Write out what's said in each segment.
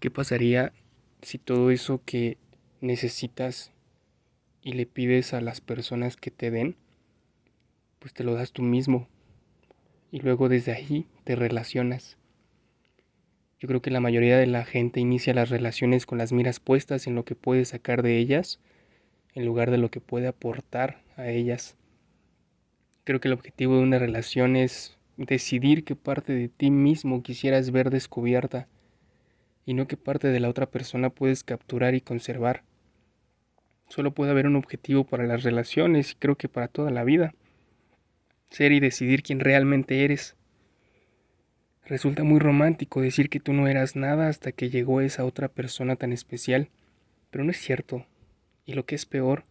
¿Qué pasaría si todo eso que necesitas y le pides a las personas que te den, pues te lo das tú mismo? Y luego desde ahí te relacionas. Yo creo que la mayoría de la gente inicia las relaciones con las miras puestas en lo que puede sacar de ellas, en lugar de lo que puede aportar a ellas. Creo que el objetivo de una relación es decidir qué parte de ti mismo quisieras ver descubierta y no qué parte de la otra persona puedes capturar y conservar. Solo puede haber un objetivo para las relaciones y creo que para toda la vida. Ser y decidir quién realmente eres. Resulta muy romántico decir que tú no eras nada hasta que llegó esa otra persona tan especial, pero no es cierto. Y lo que es peor,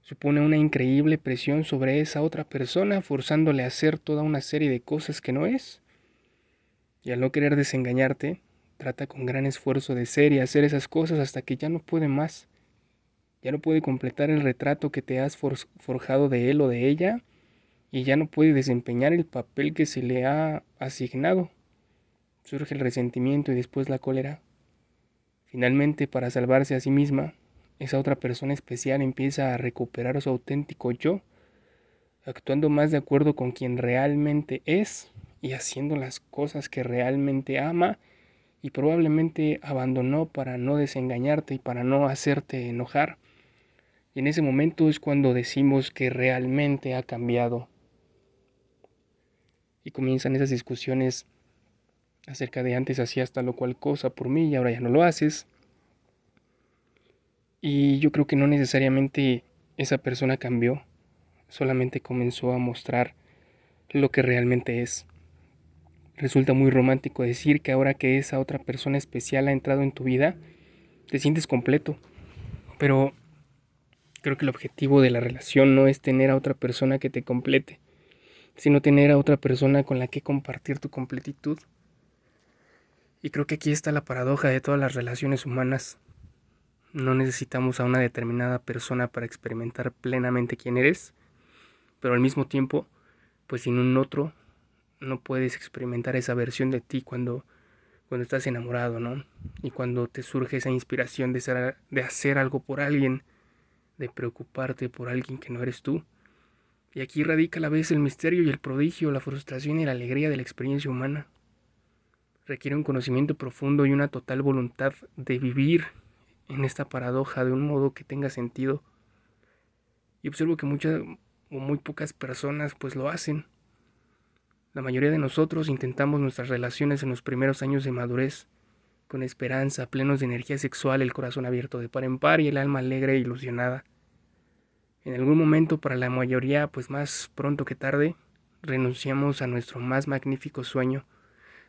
supone una increíble presión sobre esa otra persona, forzándole a hacer toda una serie de cosas que no es. Y al no querer desengañarte, Trata con gran esfuerzo de ser y hacer esas cosas hasta que ya no puede más. Ya no puede completar el retrato que te has forjado de él o de ella y ya no puede desempeñar el papel que se le ha asignado. Surge el resentimiento y después la cólera. Finalmente, para salvarse a sí misma, esa otra persona especial empieza a recuperar su auténtico yo, actuando más de acuerdo con quien realmente es y haciendo las cosas que realmente ama y probablemente abandonó para no desengañarte y para no hacerte enojar. Y en ese momento es cuando decimos que realmente ha cambiado. Y comienzan esas discusiones acerca de antes hacías tal o cual cosa por mí y ahora ya no lo haces. Y yo creo que no necesariamente esa persona cambió, solamente comenzó a mostrar lo que realmente es. Resulta muy romántico decir que ahora que esa otra persona especial ha entrado en tu vida, te sientes completo. Pero creo que el objetivo de la relación no es tener a otra persona que te complete, sino tener a otra persona con la que compartir tu completitud. Y creo que aquí está la paradoja de todas las relaciones humanas. No necesitamos a una determinada persona para experimentar plenamente quién eres, pero al mismo tiempo, pues sin un otro no puedes experimentar esa versión de ti cuando, cuando estás enamorado, ¿no? Y cuando te surge esa inspiración de, ser, de hacer algo por alguien, de preocuparte por alguien que no eres tú. Y aquí radica a la vez el misterio y el prodigio, la frustración y la alegría de la experiencia humana. Requiere un conocimiento profundo y una total voluntad de vivir en esta paradoja de un modo que tenga sentido. Y observo que muchas o muy pocas personas pues lo hacen. La mayoría de nosotros intentamos nuestras relaciones en los primeros años de madurez, con esperanza, plenos de energía sexual, el corazón abierto de par en par y el alma alegre e ilusionada. En algún momento, para la mayoría, pues más pronto que tarde, renunciamos a nuestro más magnífico sueño,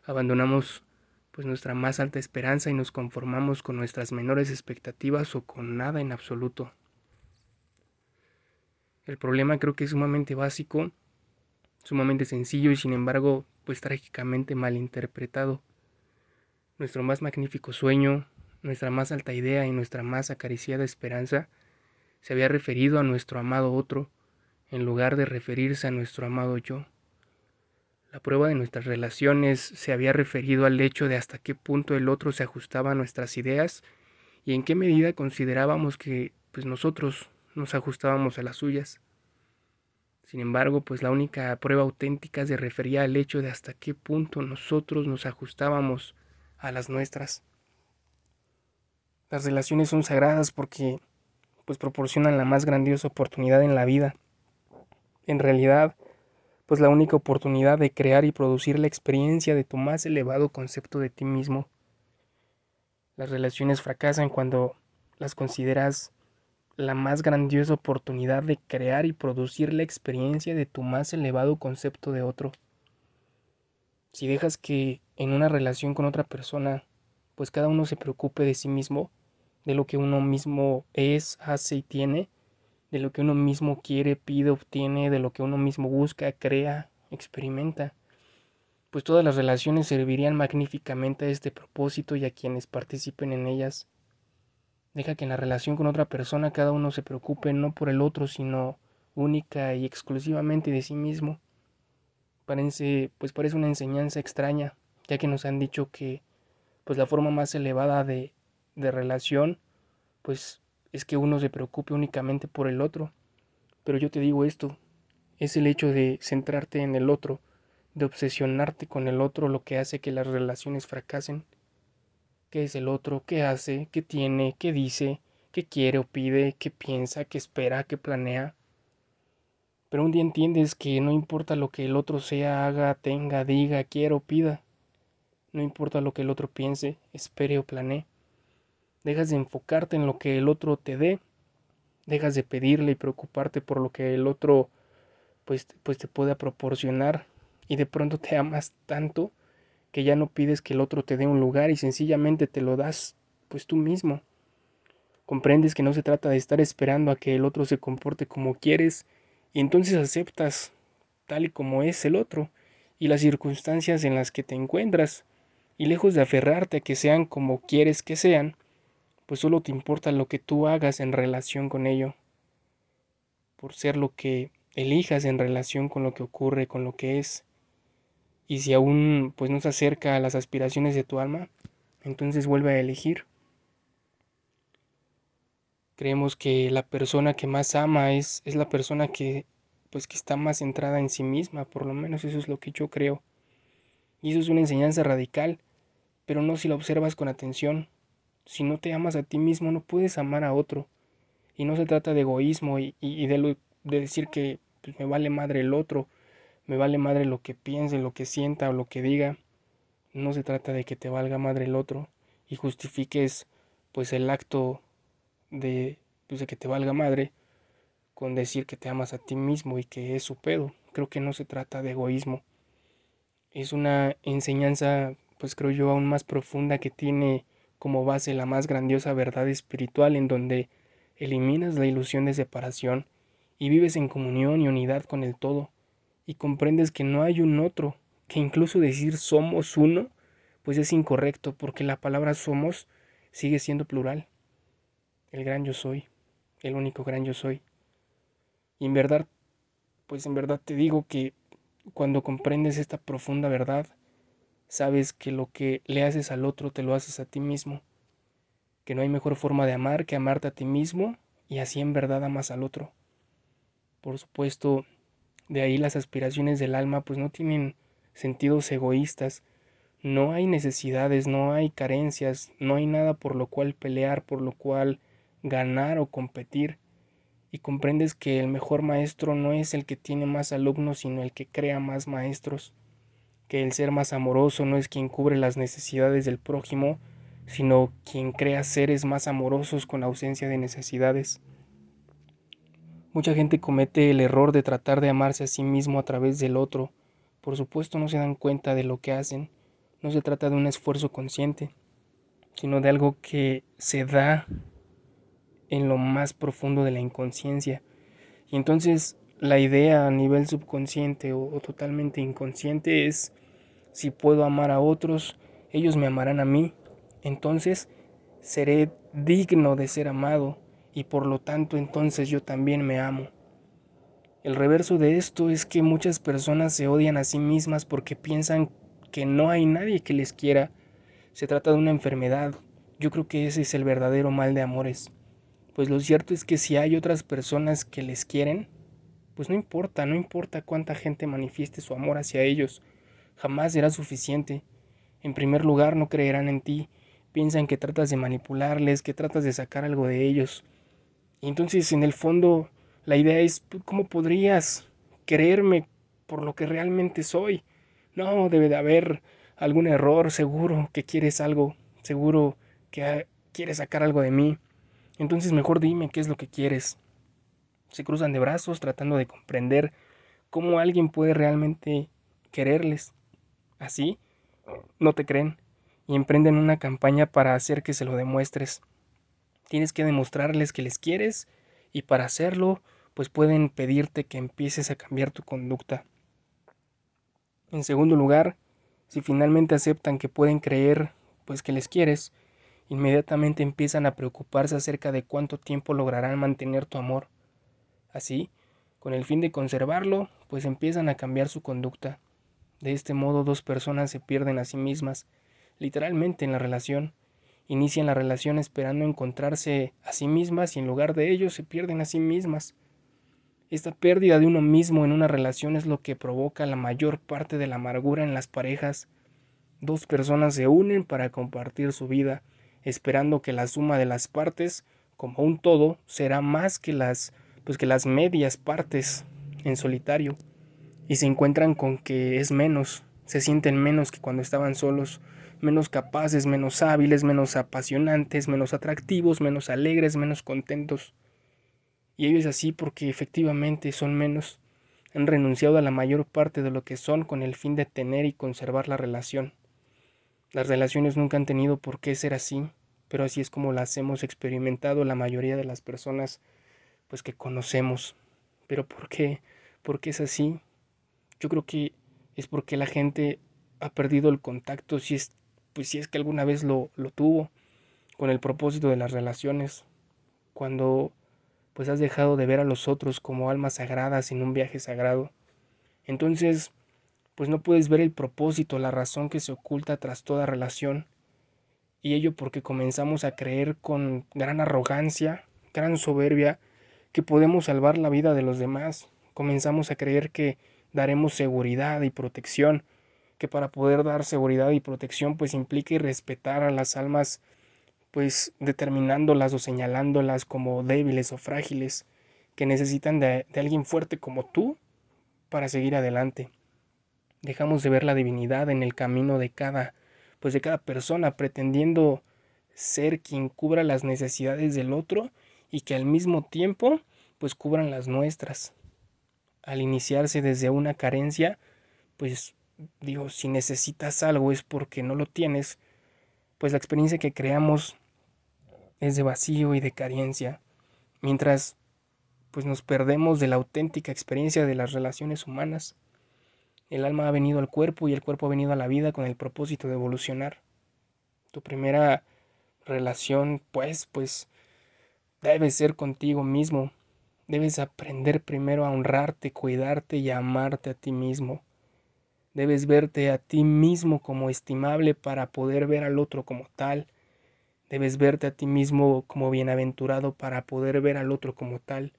abandonamos pues nuestra más alta esperanza y nos conformamos con nuestras menores expectativas o con nada en absoluto. El problema creo que es sumamente básico sumamente sencillo y sin embargo pues trágicamente malinterpretado. Nuestro más magnífico sueño, nuestra más alta idea y nuestra más acariciada esperanza se había referido a nuestro amado otro en lugar de referirse a nuestro amado yo. La prueba de nuestras relaciones se había referido al hecho de hasta qué punto el otro se ajustaba a nuestras ideas y en qué medida considerábamos que pues nosotros nos ajustábamos a las suyas. Sin embargo, pues la única prueba auténtica se refería al hecho de hasta qué punto nosotros nos ajustábamos a las nuestras. Las relaciones son sagradas porque pues proporcionan la más grandiosa oportunidad en la vida. En realidad, pues la única oportunidad de crear y producir la experiencia de tu más elevado concepto de ti mismo. Las relaciones fracasan cuando las consideras la más grandiosa oportunidad de crear y producir la experiencia de tu más elevado concepto de otro. Si dejas que en una relación con otra persona, pues cada uno se preocupe de sí mismo, de lo que uno mismo es, hace y tiene, de lo que uno mismo quiere, pide, obtiene, de lo que uno mismo busca, crea, experimenta, pues todas las relaciones servirían magníficamente a este propósito y a quienes participen en ellas Deja que en la relación con otra persona cada uno se preocupe no por el otro, sino única y exclusivamente de sí mismo. Parece, pues parece una enseñanza extraña, ya que nos han dicho que pues la forma más elevada de, de relación, pues es que uno se preocupe únicamente por el otro. Pero yo te digo esto, es el hecho de centrarte en el otro, de obsesionarte con el otro lo que hace que las relaciones fracasen. ¿Qué es el otro? ¿Qué hace? ¿Qué tiene? ¿Qué dice? ¿Qué quiere o pide? ¿Qué piensa? ¿Qué espera? ¿Qué planea? Pero un día entiendes que no importa lo que el otro sea, haga, tenga, diga, quiera o pida. No importa lo que el otro piense, espere o planee. Dejas de enfocarte en lo que el otro te dé. Dejas de pedirle y preocuparte por lo que el otro pues, pues te pueda proporcionar. Y de pronto te amas tanto que ya no pides que el otro te dé un lugar y sencillamente te lo das pues tú mismo. Comprendes que no se trata de estar esperando a que el otro se comporte como quieres y entonces aceptas tal y como es el otro y las circunstancias en las que te encuentras y lejos de aferrarte a que sean como quieres que sean, pues solo te importa lo que tú hagas en relación con ello, por ser lo que elijas en relación con lo que ocurre, con lo que es. Y si aún pues no se acerca a las aspiraciones de tu alma, entonces vuelve a elegir. Creemos que la persona que más ama es, es la persona que pues que está más centrada en sí misma, por lo menos eso es lo que yo creo. Y eso es una enseñanza radical, pero no si la observas con atención. Si no te amas a ti mismo, no puedes amar a otro. Y no se trata de egoísmo y, y de, de, decir que pues, me vale madre el otro, me vale madre lo que piense, lo que sienta o lo que diga. No se trata de que te valga madre el otro y justifiques pues el acto de, pues, de que te valga madre con decir que te amas a ti mismo y que es su pedo. Creo que no se trata de egoísmo. Es una enseñanza, pues creo yo, aún más profunda que tiene como base la más grandiosa verdad espiritual en donde eliminas la ilusión de separación y vives en comunión y unidad con el todo y comprendes que no hay un otro, que incluso decir somos uno, pues es incorrecto porque la palabra somos sigue siendo plural el gran yo soy, el único gran yo soy. Y en verdad, pues en verdad te digo que cuando comprendes esta profunda verdad, sabes que lo que le haces al otro te lo haces a ti mismo, que no hay mejor forma de amar que amarte a ti mismo y así en verdad amas al otro. Por supuesto, de ahí las aspiraciones del alma pues no tienen sentidos egoístas, no hay necesidades, no hay carencias, no hay nada por lo cual pelear, por lo cual ganar o competir, y comprendes que el mejor maestro no es el que tiene más alumnos, sino el que crea más maestros, que el ser más amoroso no es quien cubre las necesidades del prójimo, sino quien crea seres más amorosos con ausencia de necesidades. Mucha gente comete el error de tratar de amarse a sí mismo a través del otro. Por supuesto no se dan cuenta de lo que hacen. No se trata de un esfuerzo consciente, sino de algo que se da en lo más profundo de la inconsciencia. Y entonces la idea a nivel subconsciente o, o, totalmente inconsciente es, si puedo amar a otros, ellos me amarán a mí. Entonces seré digno de ser amado y por lo tanto entonces yo también me amo. El reverso de esto es que muchas personas se odian a sí mismas porque piensan que no hay nadie que les quiera. Se trata de una enfermedad. Yo creo que ese es el verdadero mal de amores pues lo cierto es que si hay otras personas que les quieren, pues no importa, no importa cuánta gente manifieste su amor hacia ellos, jamás será suficiente. En primer lugar, no creerán en ti, piensan que tratas de manipularles, que tratas de sacar algo de ellos. Y entonces, en el fondo, la idea es, ¿cómo podrías creerme por lo que realmente soy? No, debe de haber algún error, seguro que quieres algo, seguro que quieres sacar algo de mí. Entonces mejor dime qué es lo que quieres. Se cruzan de brazos tratando de comprender cómo alguien puede realmente quererles. Así, no te creen y emprenden una campaña para hacer que se lo demuestres. Tienes que demostrarles que les quieres y para hacerlo, pues pueden pedirte que empieces a cambiar tu conducta. En segundo lugar, si finalmente aceptan que pueden creer, pues que les quieres, inmediatamente empiezan a preocuparse acerca de cuánto tiempo lograrán mantener tu amor. Así, con el fin de conservarlo, pues empiezan a cambiar su conducta. De este modo dos personas se pierden a sí mismas, literalmente en la relación. Inician la relación esperando encontrarse a sí mismas y en lugar de ello se pierden a sí mismas. Esta pérdida de uno mismo en una relación es lo que provoca la mayor parte de la amargura en las parejas. Dos personas se unen para compartir su vida, esperando que la suma de las partes, como un todo, será más que las pues que las medias partes en solitario y se encuentran con que es menos, se sienten menos que cuando estaban solos, menos capaces, menos hábiles, menos apasionantes, menos atractivos, menos alegres, menos contentos. Y ello es así porque efectivamente son menos, han renunciado a la mayor parte de lo que son con el fin de tener y conservar la relación. Las relaciones nunca han tenido por qué ser así, pero así es como las hemos experimentado la mayoría de las personas pues que conocemos. Pero ¿por qué? ¿Por qué es así? Yo creo que es porque la gente ha perdido el contacto si es pues si es que alguna vez lo, lo tuvo con el propósito de las relaciones. Cuando pues has dejado de ver a los otros como almas sagradas en un viaje sagrado. Entonces, pues no puedes ver el propósito, la razón que se oculta tras toda relación. Y ello porque comenzamos a creer con gran arrogancia, gran soberbia, que podemos salvar la vida de los demás. Comenzamos a creer que daremos seguridad y protección, que para poder dar seguridad y protección pues implica respetar a las almas pues determinándolas o señalándolas como débiles o frágiles, que necesitan de, de alguien fuerte como tú para seguir adelante. Dejamos de ver la divinidad en el camino de cada, pues de cada persona, pretendiendo ser quien cubra las necesidades del otro y que al mismo tiempo pues cubran las nuestras. Al iniciarse desde una carencia, pues digo, si necesitas algo es porque no lo tienes, pues la experiencia que creamos es de vacío y de carencia, mientras pues nos perdemos de la auténtica experiencia de las relaciones humanas. El alma ha venido al cuerpo y el cuerpo ha venido a la vida con el propósito de evolucionar. Tu primera relación, pues, pues, debe ser contigo mismo. Debes aprender primero a honrarte, cuidarte y a amarte a ti mismo. Debes verte a ti mismo como estimable para poder ver al otro como tal Debes verte a ti mismo como bienaventurado para poder ver al otro como tal.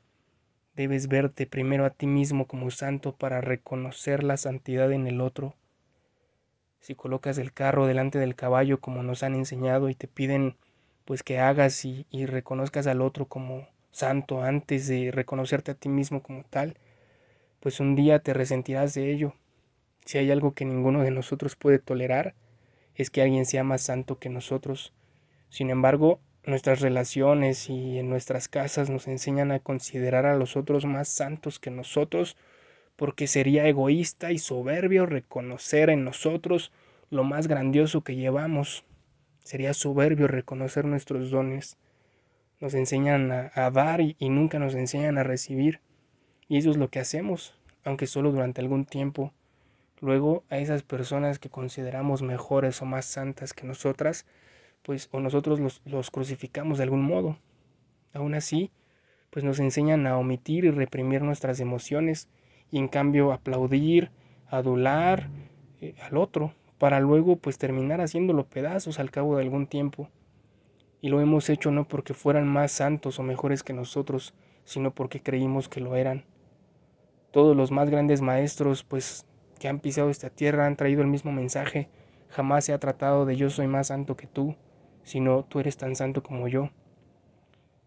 Debes verte primero a ti mismo como santo para reconocer la santidad en el otro. Si colocas el carro delante del caballo como nos han enseñado y te piden pues que hagas y, y reconozcas al otro como santo antes de reconocerte a ti mismo como tal, pues un día te resentirás de ello. Si hay algo que ninguno de nosotros puede tolerar, es que alguien sea más santo que nosotros sin embargo, nuestras relaciones y en nuestras casas nos enseñan a considerar a los otros más santos que nosotros, porque sería egoísta y soberbio reconocer en nosotros lo más grandioso que llevamos. Sería soberbio reconocer nuestros dones. Nos enseñan a, dar y, y nunca nos enseñan a recibir. Y eso es lo que hacemos, aunque solo durante algún tiempo. Luego a esas personas que consideramos mejores o más santas que nosotras, pues o nosotros los, crucificamos de algún modo. Aún así, pues nos enseñan a omitir y reprimir nuestras emociones y en cambio aplaudir, adular eh, al otro, para luego pues terminar haciéndolo pedazos al cabo de algún tiempo. Y lo hemos hecho no porque fueran más santos o mejores que nosotros, sino porque creímos que lo eran. Todos los más grandes maestros pues que han pisado esta tierra han traído el mismo mensaje, jamás se ha tratado de yo soy más santo que tú, sino tú eres tan santo como yo.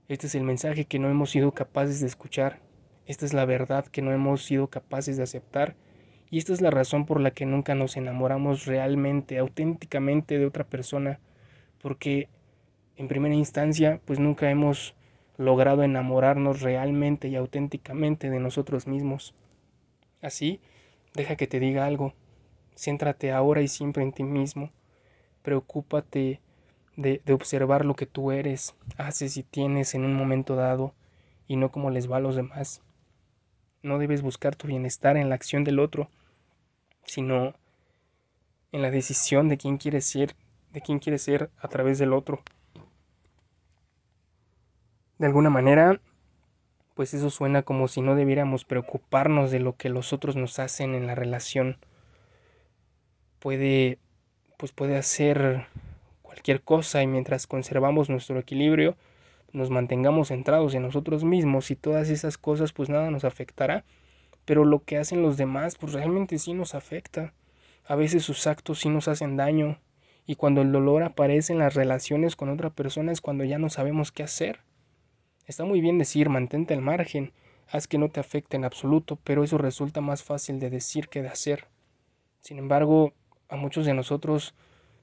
Este es el mensaje que no hemos sido capaces de escuchar, esta es la verdad que no hemos sido capaces de aceptar, y esta es la razón por la que nunca nos enamoramos realmente, auténticamente de otra persona, porque en primera instancia, pues nunca hemos logrado enamorarnos realmente y auténticamente de nosotros mismos. Así, deja que te diga algo, céntrate ahora y siempre en ti mismo, preocúpate de, observar lo que tú eres, haces y tienes en un momento dado y no como les va a los demás. No debes buscar tu bienestar en la acción del otro, sino en la decisión de quién quieres ser, de quién quieres ser a través del otro. De alguna manera, pues eso suena como si no debiéramos preocuparnos de lo que los otros nos hacen en la relación. Puede pues puede hacer cualquier cosa y mientras conservamos nuestro equilibrio, nos mantengamos centrados en nosotros mismos y todas esas cosas pues nada nos afectará, pero lo que hacen los demás pues realmente sí nos afecta. A veces sus actos sí nos hacen daño y cuando el dolor aparece en las relaciones con otra persona es cuando ya no sabemos qué hacer. Está muy bien decir mantente al margen, haz que no te afecte en absoluto, pero eso resulta más fácil de decir que de hacer. Sin embargo, a muchos de nosotros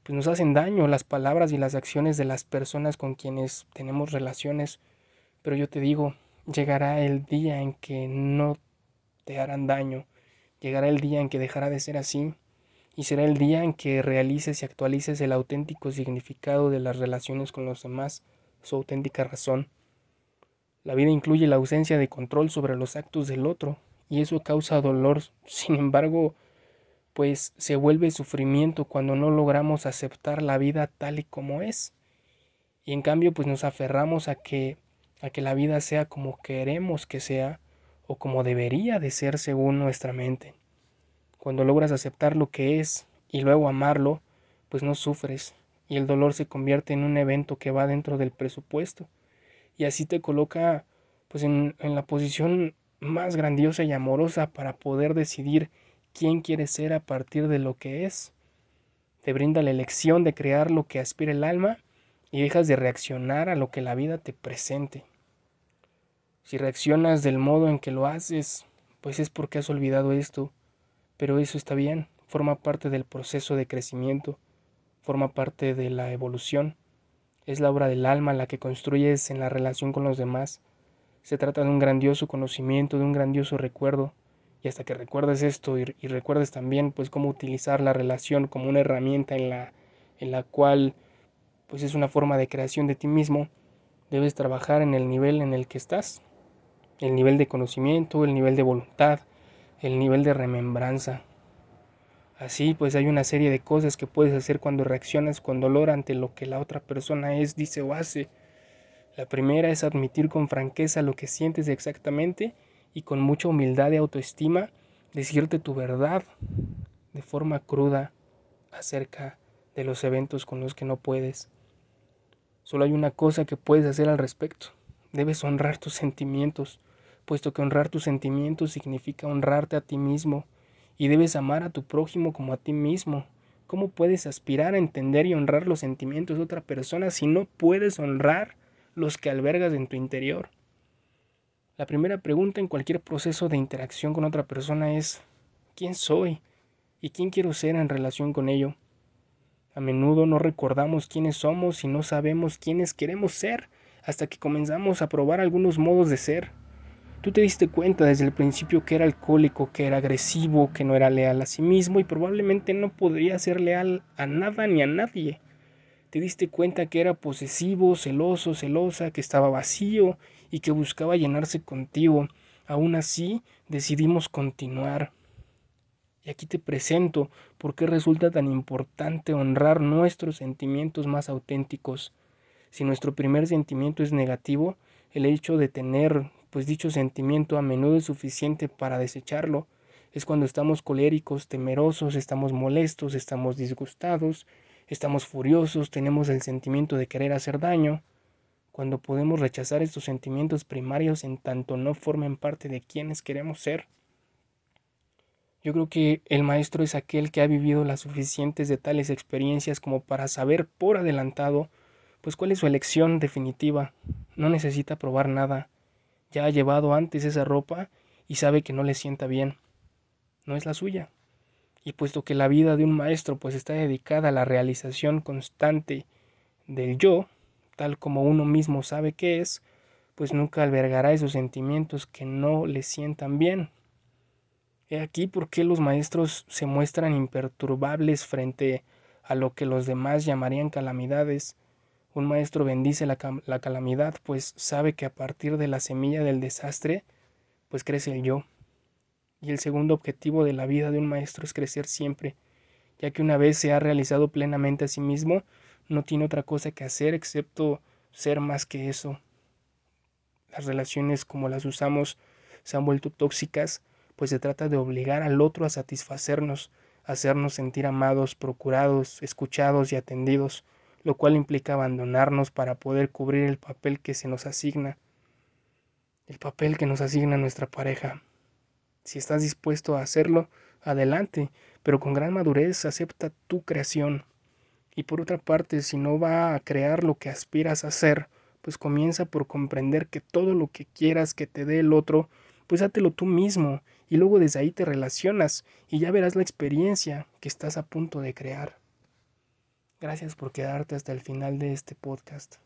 pues nos hacen daño las palabras y las acciones de las personas con quienes tenemos relaciones, pero yo te digo, llegará el día en que no te harán daño, llegará el día en que dejará de ser así, y será el día en que realices y actualices el auténtico significado de las relaciones con los demás, su auténtica razón. La vida incluye la ausencia de control sobre los actos del otro, y eso causa dolor. Sin embargo, pues se vuelve sufrimiento cuando no logramos aceptar la vida tal y como es. Y en cambio, pues nos aferramos a que a que la vida sea como queremos que sea o como debería de ser según nuestra mente. Cuando logras aceptar lo que es y luego amarlo, pues no sufres y el dolor se convierte en un evento que va dentro del presupuesto y así te coloca pues en, en la posición más grandiosa y amorosa para poder decidir quién quieres ser a partir de lo que es. Te brinda la elección de crear lo que aspira el alma y dejas de reaccionar a lo que la vida te presente. Si reaccionas del modo en que lo haces, pues es porque has olvidado esto, pero eso está bien, forma parte del proceso de crecimiento, forma parte de la evolución, es la obra del alma la que construyes en la relación con los demás. Se trata de un grandioso conocimiento, de un grandioso recuerdo, y hasta que recuerdes esto y, recuerdes también pues cómo utilizar la relación como una herramienta en la, en la cual pues es una forma de creación de ti mismo, debes trabajar en el nivel en el que estás, el nivel de conocimiento, el nivel de voluntad, el nivel de remembranza. Así pues hay una serie de cosas que puedes hacer cuando reaccionas con dolor ante lo que la otra persona es, dice o hace. La primera es admitir con franqueza lo que sientes exactamente y con mucha humildad y autoestima decirte tu verdad de forma cruda acerca de los eventos con los que no puedes. Solo hay una cosa que puedes hacer al respecto. Debes honrar tus sentimientos, puesto que honrar tus sentimientos significa honrarte a ti mismo, y debes amar a tu prójimo como a ti mismo. ¿Cómo puedes aspirar a entender y honrar los sentimientos de otra persona si no puedes honrar los que albergas en tu interior? La primera pregunta en cualquier proceso de interacción con otra persona es ¿quién soy? ¿Y quién quiero ser en relación con ello? A menudo no recordamos quiénes somos y no sabemos quiénes queremos ser hasta que comenzamos a probar algunos modos de ser. Tú te diste cuenta desde el principio que era alcohólico, que era agresivo, que no era leal a sí mismo y probablemente no podría ser leal a nada ni a nadie. Te diste cuenta que era posesivo, celoso, celosa, que estaba vacío y que buscaba llenarse contigo. Aún así, decidimos continuar. Y aquí te presento por qué resulta tan importante honrar nuestros sentimientos más auténticos. Si nuestro primer sentimiento es negativo, el hecho de tener pues dicho sentimiento a menudo es suficiente para desecharlo. Es cuando estamos coléricos, temerosos, estamos molestos, estamos disgustados, estamos furiosos, tenemos el sentimiento de querer hacer daño, cuando podemos rechazar estos sentimientos primarios en tanto no formen parte de quienes queremos ser. Yo creo que el maestro es aquel que ha vivido las suficientes de tales experiencias como para saber por adelantado pues cuál es su elección definitiva. No necesita probar nada. Ya ha llevado antes esa ropa y sabe que no le sienta bien. No es la suya y puesto que la vida de un maestro pues está dedicada a la realización constante del yo, tal como uno mismo sabe que es, pues nunca albergará esos sentimientos que no le sientan bien. He aquí por qué los maestros se muestran imperturbables frente a lo que los demás llamarían calamidades. Un maestro bendice la, la calamidad, pues sabe que a partir de la semilla del desastre, pues crece el yo. Y el segundo objetivo de la vida de un maestro es crecer siempre, ya que una vez se ha realizado plenamente a sí mismo, no tiene otra cosa que hacer excepto ser más que eso. Las relaciones como las usamos se han vuelto tóxicas, pues se trata de obligar al otro a satisfacernos, hacernos sentir amados, procurados, escuchados y atendidos, lo cual implica abandonarnos para poder cubrir el papel que se nos asigna, el papel que nos asigna nuestra pareja. Si estás dispuesto a hacerlo, adelante, pero con gran madurez acepta tu creación. Y por otra parte, si no va a crear lo que aspiras a hacer, pues comienza por comprender que todo lo que quieras que te dé el otro, pues hátelo tú mismo y luego desde ahí te relacionas y ya verás la experiencia que estás a punto de crear. Gracias por quedarte hasta el final de este podcast.